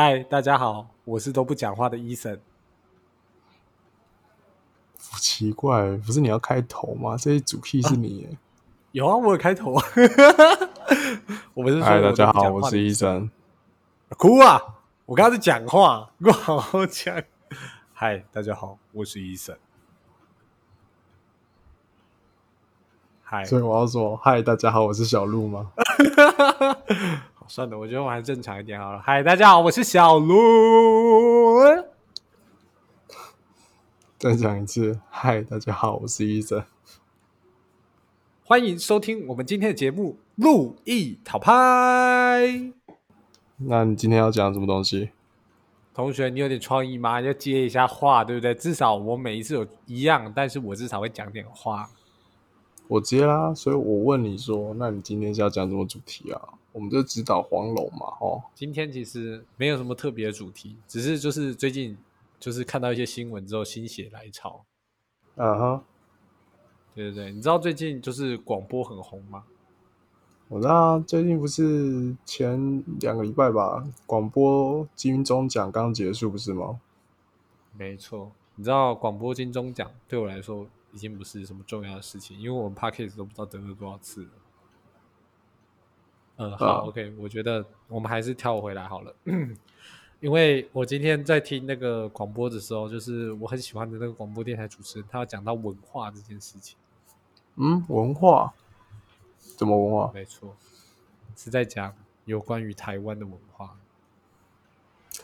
嗨，大家好，我是都不讲话的医生。奇怪，不是你要开头吗？这些主 key 是你耶。有啊，我有开头。我不是说嗨，大家好，我是医生。哭啊！我刚刚在讲话，给我好好讲。嗨，大家好，我是医生。嗨，所以我要说，嗨，大家好，我是小鹿吗？好算了，我觉得我还正常一点好了。嗨，大家好，我是小鹿。再讲一次，嗨，大家好，我是医生。欢迎收听我们今天的节目《路易讨拍》。那你今天要讲什么东西？同学，你有点创意吗？要接一下话，对不对？至少我每一次有一样，但是我至少会讲点话。我接啦，所以我问你说，那你今天是要讲什么主题啊？我们就指导黄龙嘛，哦，今天其实没有什么特别的主题，只是就是最近就是看到一些新闻之后心血来潮。啊哈，对对对，你知道最近就是广播很红吗？我知道啊最近不是前两个礼拜吧，广播金钟奖刚结束，不是吗？没错，你知道广播金钟奖对我来说已经不是什么重要的事情，因为我们 p a c k a g e 都不知道得了多少次了。呃，好、啊 o k 我觉得我们还是跳回来好了，因为我今天在听那个广播的时候，就是我很喜欢的那个广播电台主持人，他要讲到文化这件事情。嗯，文化，怎么文化？没错，是在讲有关于台湾的文化。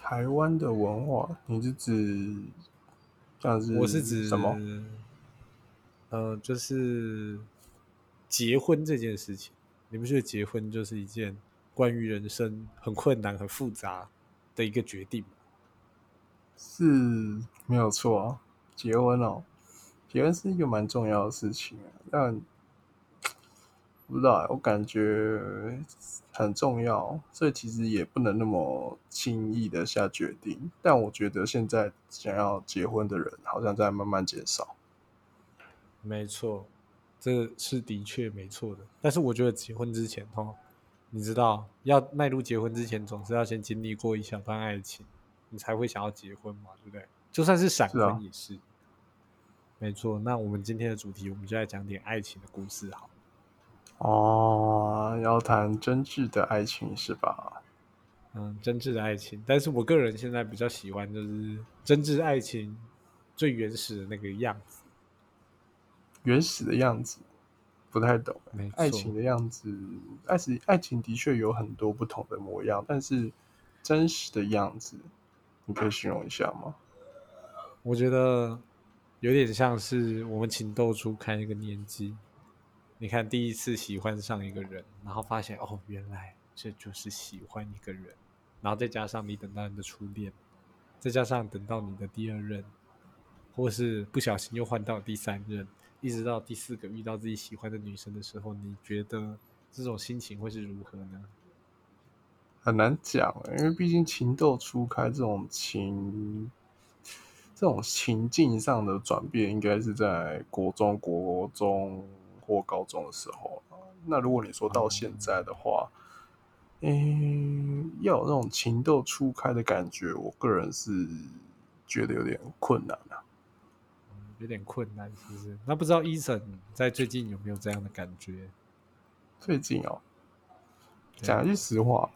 台湾的文化，你是指像是我是指什么？？呃，就是结婚这件事情，你不觉得结婚就是一件关于人生很困难、很复杂的一个决定吗？是没有错啊，结婚哦，结婚是一个蛮重要的事情啊，但不知道欸我感觉很重要，所以其实也不能那么轻易的下决定。但我觉得现在想要结婚的人好像在慢慢减少。没错，这是的确没错的。但是我觉得结婚之前，哈，你知道，要迈入结婚之前，总是要先经历过一小段爱情，你才会想要结婚嘛，对不对？就算是闪婚也是。没错，那我们今天的主题，我们就来讲点爱情的故事，好了。哦，要谈真挚的爱情是吧？嗯，真挚的爱情，但是我个人现在比较喜欢就是真挚爱情最原始的那个样子。原始的样子不太懂。爱情的样子，爱情爱情的确有很多不同的模样，但是真实的样子，你可以形容一下吗？我觉得有点像是我们情窦初开那个年纪。你看，第一次喜欢上一个人，然后发现哦，原来这就是喜欢一个人，然后再加上你等到你的初恋，再加上等到你的第二任，或是不小心又换到第三任，一直到第四个遇到自己喜欢的女生的时候，你觉得这种心情会是如何呢？很难讲，因为毕竟情窦初开这种情，这种情境上的转变，应该是在国中、国中或高中的时候那如果你说到现在的话，嗯，要有那种情窦初开的感觉，我个人是觉得有点困难。有点困难，是不是？那不知道伊森在最近有没有这样的感觉？最近哦，讲一句实话，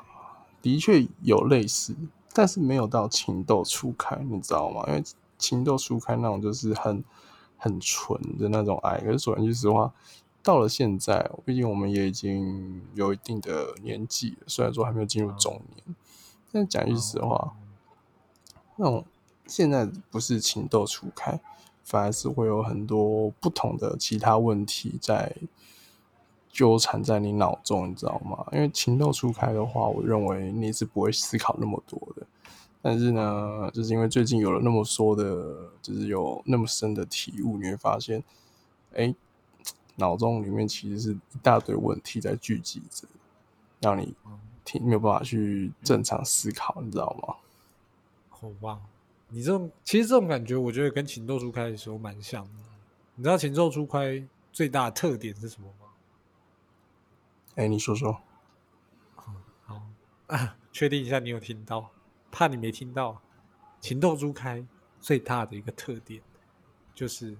的确有类似，但是没有到情窦初开，你知道吗？因为情窦初开那种就是很很纯的那种爱。可是说一句实话，到了现在，毕竟我们也已经有一定的年纪了，虽然说还没有进入中年，但讲一句实话，那种现在不是情窦初开，反而是会有很多不同的其他问题在纠缠在你脑中，你知道吗？因为情窦初开的话，我认为你是不会思考那么多的。但是呢，就是因为最近有了那么说的，就是有那么深的体悟，你会发现，哎，脑中里面其实是一大堆问题在聚集着，让你听没有办法去正常思考，你知道吗？好棒！你这种其实这种感觉，我觉得跟情窦初开的时候蛮像的。你知道情窦初开最大的特点是什么吗？哎，你说说。好啊，确定一下你有听到？怕你没听到，情窦初开最大的一个特点就是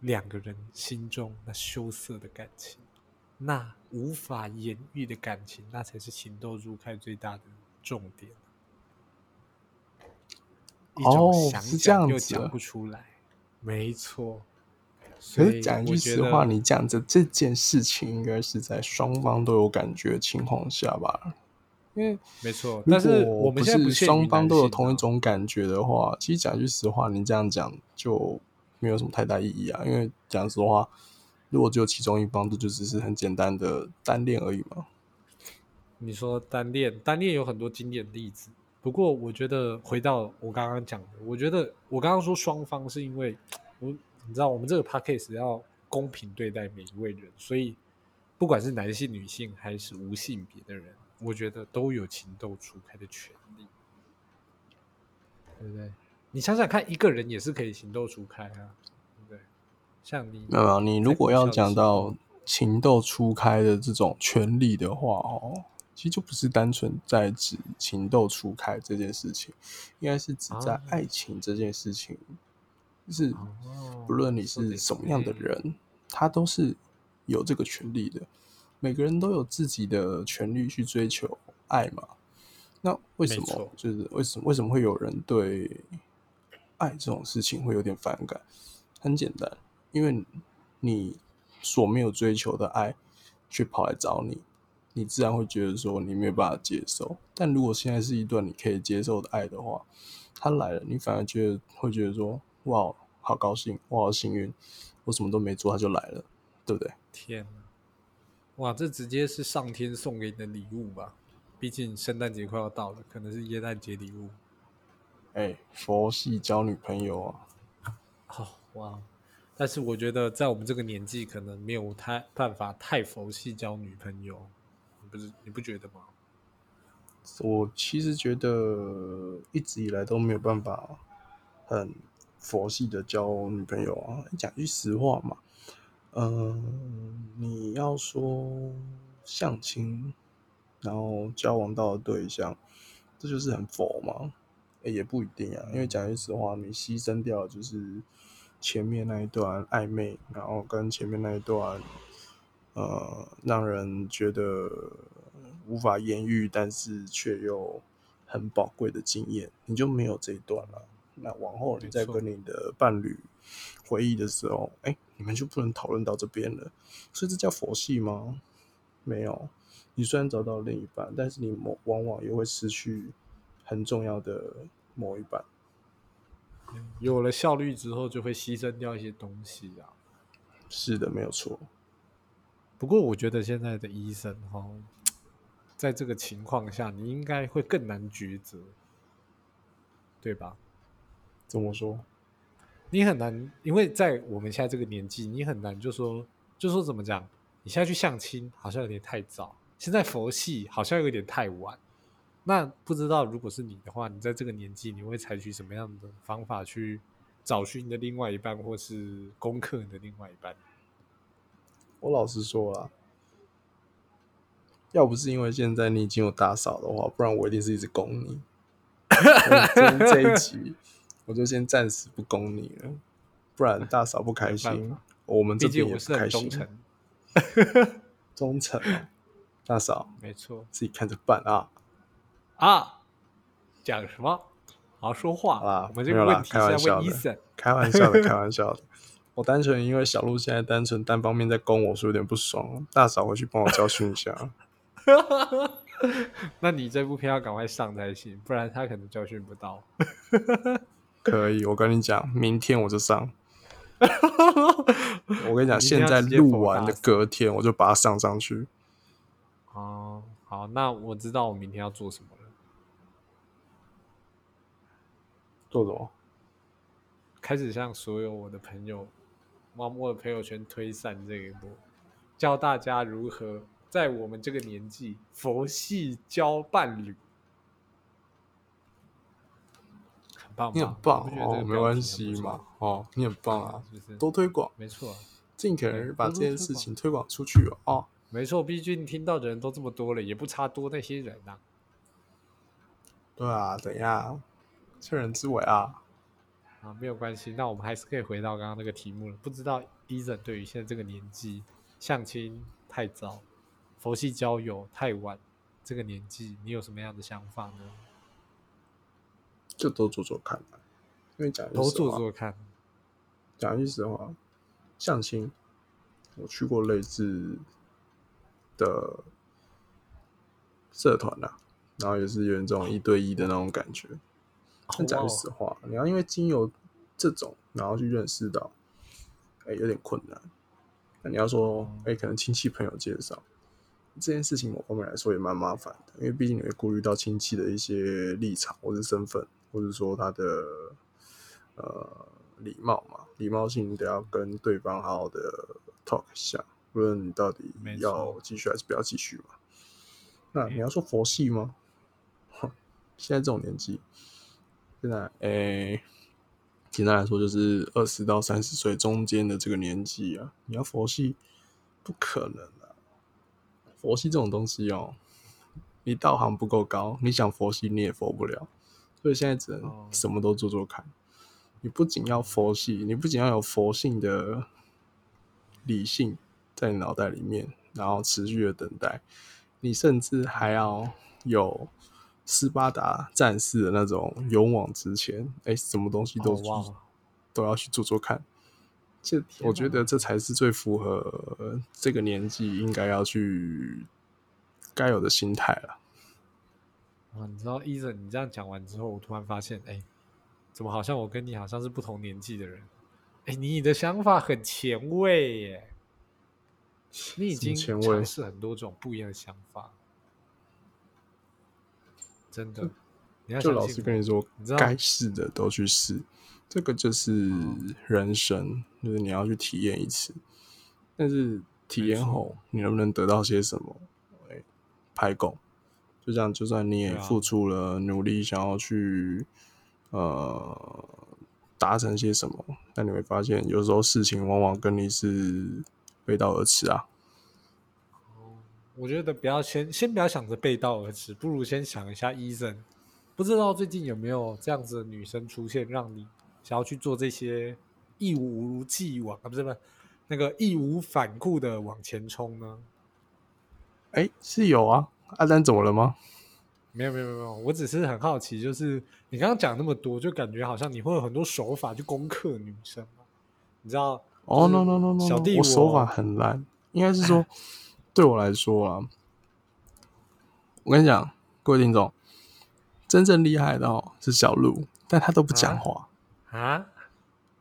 两个人心中那羞涩的感情，那无法言喻的感情，那才是情窦初开最大的重点。一种哦想是这讲又讲样子啊不出来，没错。可所以是讲一句实话，你讲的这件事情应该是在双方都有感觉的情况下吧？因为没错，但是我们现在不是双方都有同一种感觉的话，其实讲句实话，你这样讲就没有什么太大意义啊。因为讲实话，如果只有其中一方，这就只是很简单的单恋而已嘛。你说单恋，单恋有很多经典例子。不过，我觉得回到我刚刚讲的，我觉得我刚刚说双方是因为我你知道，我们这个 podcast 要公平对待每一位人，所以不管是男性、女性还是无性别的人，我觉得都有情窦初开的权利，对不对？你想想看，一个人也是可以情窦初开啊，对不对？像你，没有没有，你如果要讲到情窦初开的这种权利的话，哦，其实就不是单纯在指情窦初开这件事情，应该是指在啊爱情这件事情，就是哦不论你是什么样的人，他都是有这个权利的。每个人都有自己的权利去追求爱嘛。那为什么就是为什么为什么会有人对爱这种事情会有点反感？很简单，因为你所没有追求的爱却跑来找你，你自然会觉得说你没有办法接受。但如果现在是一段你可以接受的爱的话，他来了，你反而觉得会觉得说哇，好高兴，我好幸运，我什么都没做他就来了，对不对？天哪，哇，这直接是上天送给你的礼物吧？毕竟圣诞节快要到了，可能是耶诞节礼物。哎、佛系交女朋友啊，哦，哇！但是我觉得在我们这个年纪，可能没有太办法太佛系交女朋友，你不是你不觉得吗？我其实觉得一直以来都没有办法很佛系的交女朋友啊。讲句实话嘛，嗯、你要说相亲，然后交往到的对象，这就是很佛吗？诶也不一定啊，因为讲句实话，你牺牲掉就是前面那一段暧昧，然后跟前面那一段，呃，让人觉得无法言喻，但是却又很宝贵的经验，你就没有这一段了。那往后你再跟你的伴侣回忆的时候，哎、你们就不能讨论到这边了。所以这叫佛系吗？没有。你虽然找到另一半，但是你某往往也会失去很重要的某一半。有了效率之后，就会牺牲掉一些东西啊。是的，没有错。不过我觉得现在的医生哈，在这个情况下，你应该会更难抉择，对吧？怎么说？你很难，因为在我们现在这个年纪，你很难就说，就说怎么讲？你现在去相亲好像有点太早，现在佛系好像有点太晚。那不知道如果是你的话，你在这个年纪，你会采取什么样的方法去找寻你的另外一半，或是攻克你的另外一半？我老实说啦，要不是因为现在你已经有大嫂的话，不然我一定是一直攻你。今天这一集，我就先暂时不攻你了，不然大嫂不开心，我们这边也不开心。忠诚，忠诚哦，大嫂没错自己看着办啊。啊。讲什么？好好说话。好啦我们这没有啦个问题是在开玩笑的问医生。开玩笑的，开玩笑的。我单纯因为小鹿现在单纯单方面在攻我，所以有点不爽。大嫂回去帮我教训一下。那你这部片要赶快上才行，不然他可能教训不到。可以，我跟你讲，明天我就上。我跟你讲，现在录完的隔天，我就把它上上去。哦，好，那我知道我明天要做什么了。做什么？开始向所有我的朋友，往我的朋友圈推散这一波，教大家如何在我们这个年纪佛系交伴侣，很棒，你很棒哦，没关系嘛，哦，你很棒啊，是不是？多推广，没错，尽可能把这件事情推广出去哦。哦没错，毕竟听到的人都这么多了，也不差多那些人呐、对啊，怎样？趁人之危啊！啊，没有关系，那我们还是可以回到刚刚那个题目了。不知道 Eason 对于现在这个年纪，相亲太早，佛系交友太晚，这个年纪你有什么样的想法呢？就多做做看吧，因为讲句都实话做做看。讲句实话，相亲我去过类似的社团啦，然后也是有点这种一对一的那种感觉。但讲句实话，你要因为经由这种，然后去认识到，哎、有点困难。那你要说，哎、可能亲戚朋友介绍这件事情，某方面来说也蛮麻烦的，因为毕竟你会顾虑到亲戚的一些立场或是身份，或者说他的呃礼貌嘛，礼貌性得要跟对方好好的 talk 一下，无论你到底要继续还是不要继续嘛。那你要说佛系吗？哼 现在这种年纪，现在诶、简单来说就是二十到三十岁中间的这个年纪啊，你要佛系不可能啊！佛系这种东西哦，你道行不够高，你想佛系你也佛不了，所以现在只哦能什么都做做看。你不仅要佛系，你不仅要有佛性的理性在你脑袋里面，然后持续的等待，你甚至还要有斯巴达战士的那种勇往直前，哎、什么东西都都要去做做看。这我觉得这才是最符合这个年纪应该要去该有的心态了。啊，你知道 Eason 你这样讲完之后，我突然发现，哎，怎么好像我跟你好像是不同年纪的人？哎，你的想法很前卫耶，你已经尝试很多种不一样的想法，真的。你要就老实跟你说该试的都去试，这个就是人生，就是你要去体验一次。但是体验后，你能不能得到些什么？哎，拍够。就这样，就算你也付出了努力，想要去呃达成些什么，但你会发现，有时候事情往往跟你是背道而驰啊。我觉得不要先先不要想着背道而驰，不如先想一下 Eason。不知道最近有没有这样子的女生出现，让你想要去做这些义无既往啊，不是不是那个义无反顾的往前冲呢？哎，是有啊，阿丹怎么了吗？没有没有没有，我只是很好奇，就是你刚刚讲那么多，就感觉好像你会有很多手法去攻克女生你知道？哦、就是 no no no no，, no 小弟我手法很烂，应该是说 对我来说啊，我跟你讲，各位听众，真正厉害的哦是小鹿，但他都不讲话。啊？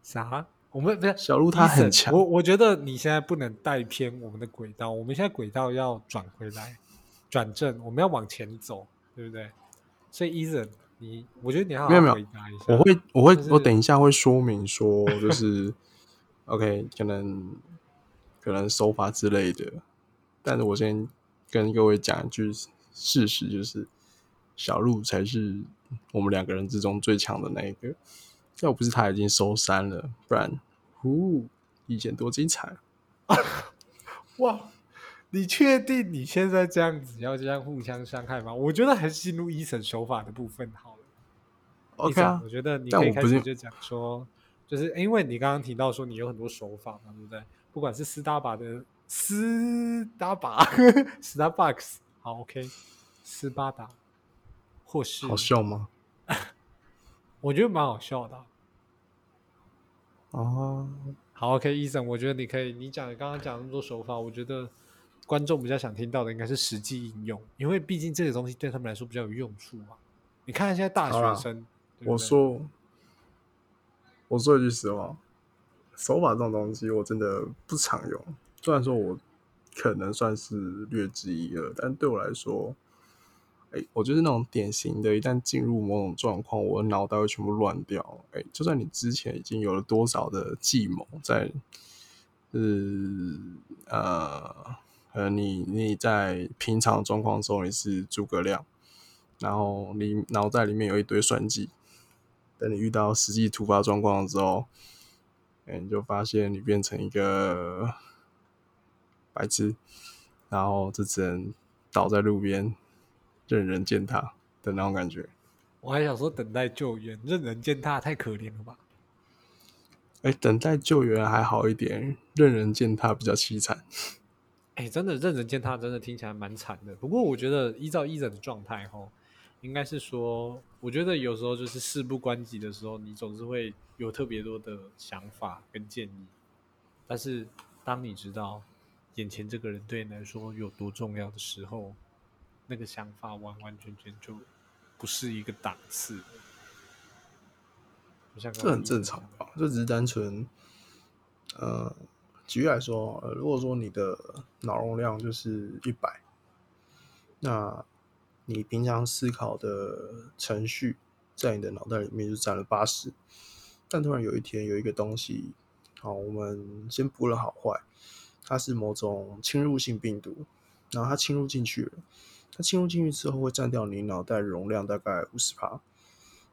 啥？我们不是小鹿他很强我我觉得你现在不能带偏我们的轨道，我们现在轨道要转回来，转正，我们要往前走，对不对？所以 Eason，你我觉得你要好好没有没有回答一下。我会我会、就是我等一下会说明说，就是 OK，可能可能手法之类的，但是我先跟各位讲一句事实，就是小鹿才是我们两个人之中最强的那一个。要不是他已经收山了，不然，呼，以前多精彩！哇，你确定你现在这样子要这样互相伤害吗？我觉得还是进入一审手法的部分好了。OK 啊我，觉得你可以开始就讲说，就是因为你刚刚提到说你有很多手法嘛，对不对？不管是斯大把的斯达巴、Starbucks，好 OK，斯巴达，或是好笑吗？我觉得蛮好笑的啊、哦，好，OK，医生，我觉得你可以，你讲刚刚讲那么多手法，我觉得观众比较想听到的应该是实际应用，因为毕竟这个东西对他们来说比较有用处嘛。你看现在大学生，对对我说，我说一句实话，手法这种东西我真的不常用。虽然说我可能算是略知一二，但对我来说，哎、我就是那种典型的，一旦进入某种状况，我的脑袋会全部乱掉。哎、就算你之前已经有了多少的计谋在，是呃呃，你你在平常状况中你是诸葛亮。然后你脑袋里面有一堆算计，等你遇到实际突发状况的时候，哎，你就发现你变成一个白痴，然后就只能倒在路边，任人践踏的那种感觉。我还想说等待救援，任人践踏太可怜了吧？哎，等待救援还好一点，任人践踏比较凄惨。哎，真的任人践踏，真的听起来蛮惨的。不过我觉得依照医人的状态，吼，应该是说，我觉得有时候就是事不关己的时候，你总是会有特别多的想法跟建议。但是当你知道眼前这个人对你来说有多重要的时候，那个想法完完全全就不是一个档次。这很正常吧？就只是单纯，呃，举例来说，呃，如果说你的脑容量就是一百，那你平常思考的程序在你的脑袋里面就占了八十，但突然有一天有一个东西，好，我们先不论好坏，它是某种侵入性病毒，然后它侵入进去了，它侵入进去之后会占掉你脑袋容量大概五十帕。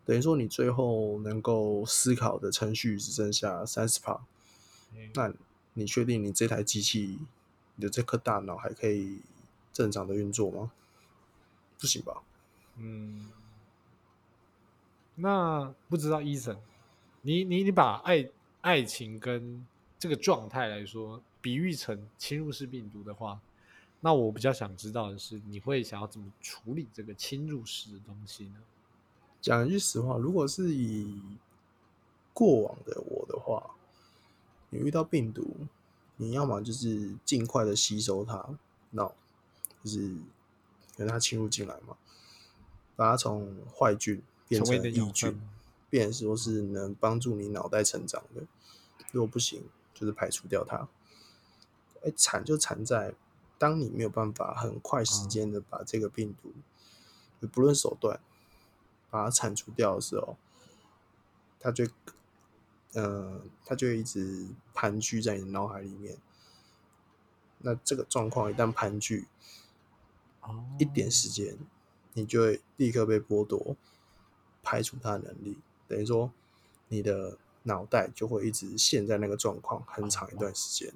等于说，你最后能够思考的程序只剩下三十帕，那你确定你这台机器，你的这颗大脑还可以正常的运作吗？不行吧？嗯，那不知道医生，你你你把爱爱情跟这个状态来说，比喻成侵入式病毒的话，那我比较想知道的是，你会想要怎么处理这个侵入式的东西呢？讲一句实话，如果是以过往的我的话，你遇到病毒，你要么就是尽快的吸收它，那就是让它侵入进来嘛，把它从坏菌变成益菌，变说是能帮助你脑袋成长的。如果不行，就是排除掉它。哎，惨就惨在，当你没有办法很快时间的把这个病毒，不论手段。把它铲除掉的时候，它就，呃，它就会一直盘踞在你的脑海里面。那这个状况一旦盘踞，一点时间，你就会立刻被剥夺排除它的能力。等于说，你的脑袋就会一直陷在那个状况很长一段时间。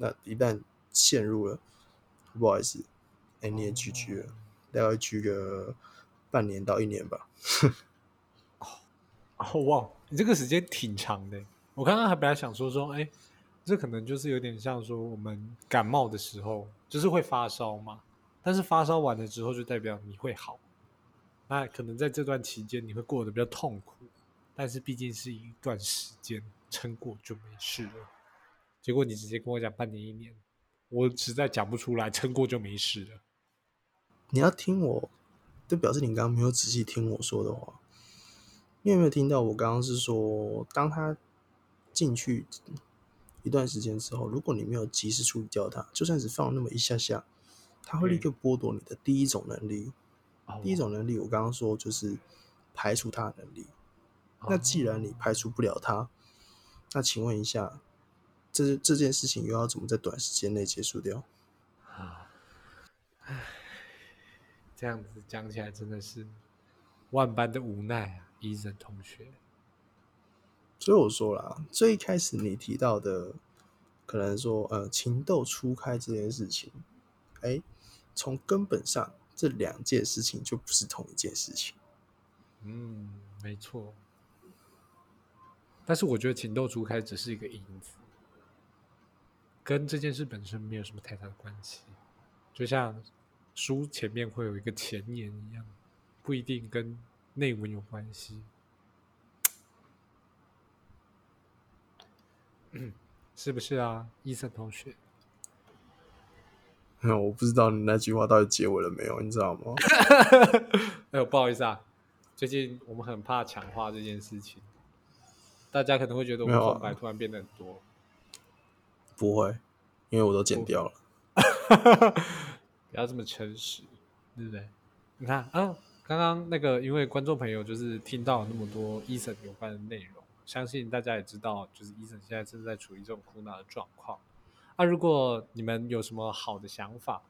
那一旦陷入了，不好意思，哎，你也 GG 了，大概 GG 个。半年到一年吧。哦，哇，你这个时间挺长的。我刚刚还本来想说说，哎，这可能就是有点像说我们感冒的时候，就是会发烧嘛。但是发烧完了之后，就代表你会好。那可能在这段期间你会过得比较痛苦，但是毕竟是一段时间，撑过就没事了。结果你直接跟我讲半年一年，我实在讲不出来，撑过就没事了。你要听我。就表示你刚刚没有仔细听我说的话。你有没有听到我刚刚是说，当他进去一段时间之后，如果你没有及时处理掉它，就算只放那么一下下，他会立刻剥夺你的第一种能力。第一种能力，我刚刚说就是排除它的能力。那既然你排除不了它，那请问一下，这这件事情又要怎么在短时间内结束掉？啊，唉。这样子讲起来真的是万般的无奈啊，医生同学。所以我说了，最开始你提到的，可能说呃情窦初开这件事情，哎，从根本上这两件事情就不是同一件事情。嗯，没错。但是我觉得情窦初开只是一个因子，跟这件事本身没有什么太大的关系，就像。书前面会有一个前言一样，不一定跟内文有关系，是不是啊，伊森同学？嗯，我不知道你那句话到底结尾了没有，你知道吗？哎呦，不好意思啊，最近我们很怕强化这件事情，大家可能会觉得我们空白突然变得很多，不会，因为我都剪掉了。不要这么诚实，对不对？你看啊，刚刚那个，因为观众朋友就是听到那么多医生有关的内容，相信大家也知道，就是医生现在正在处于这种苦恼的状况。那如果你们有什么好的想法，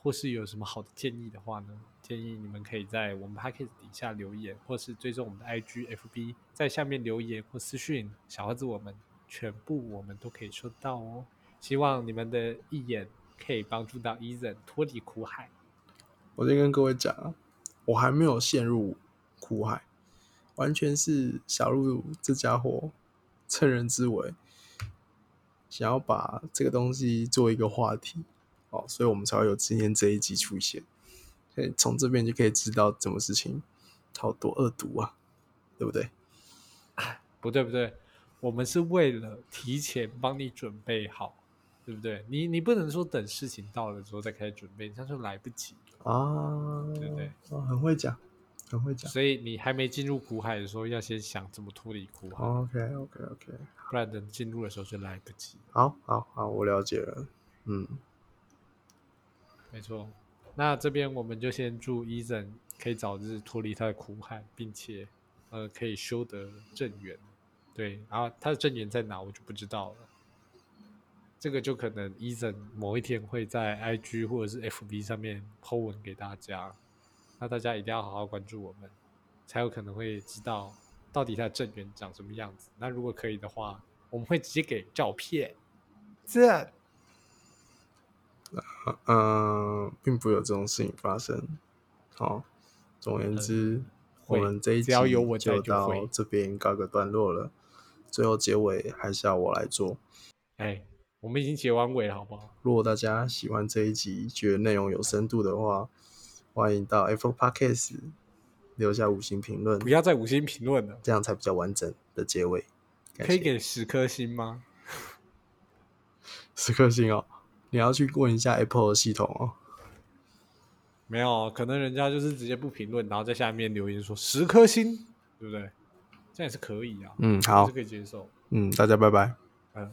或是有什么好的建议的话呢？建议你们可以在我们 p a c k a g e 底下留言，或是追踪我们的 IG、FB，在下面留言或私讯小盒子，我们全部我们都可以收到哦。希望你们的一眼。可以帮助到伊人脱离苦海。我先跟各位讲，我还没有陷入苦苦海，完全是小鹿这家伙趁人之危，想要把这个东西做一个话题哦，所以我们才会有今天这一集出现。所以从这边就可以知道什么事情好多恶毒啊，对不对？不对不对，我们是为了提前帮你准备好，对不对？你你不能说等事情到了之后再开始准备，这样就来不及，啊，对不对？哦，很会讲，很会讲。所以你还没进入苦海的时候，要先想怎么脱离苦海，OK OK OK，不然等进入的时候就来不及。好好好，我了解了。嗯，没错，那这边我们就先祝伊森可以早日脱离他的苦海，并且呃可以修得正缘。对，然后他的正缘在哪，我就不知道了。这个就可能伊森某一天会在 IG 或者是 FB 上面 po 文给大家，那大家一定要好好关注我们，才有可能会知道到底他的正缘长什么样子。那如果可以的话，我们会直接给照片。这嗯，并不会有这种事情发生。好，总而言之，我们这一集只要有我在就到就会这边告个段落了。最后结尾还是要我来做。哎，我们已经结完尾了，好不好？如果大家喜欢这一集，觉得内容有深度的话，欢迎到 Apple Podcast 留下五星评论不，要再五星评论了。这样才比较完整的结尾。可以谢给十颗星吗？十颗星哦。你要去问一下 Apple 的系统哦。没有，可能人家就是直接不评论，然后在下面留言说十颗星，对不对？这样也是可以啊嗯好是可以接受嗯大家拜拜。嗯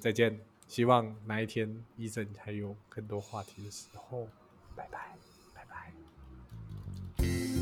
再见希望哪一天医生还有更多话题的时候拜拜拜拜。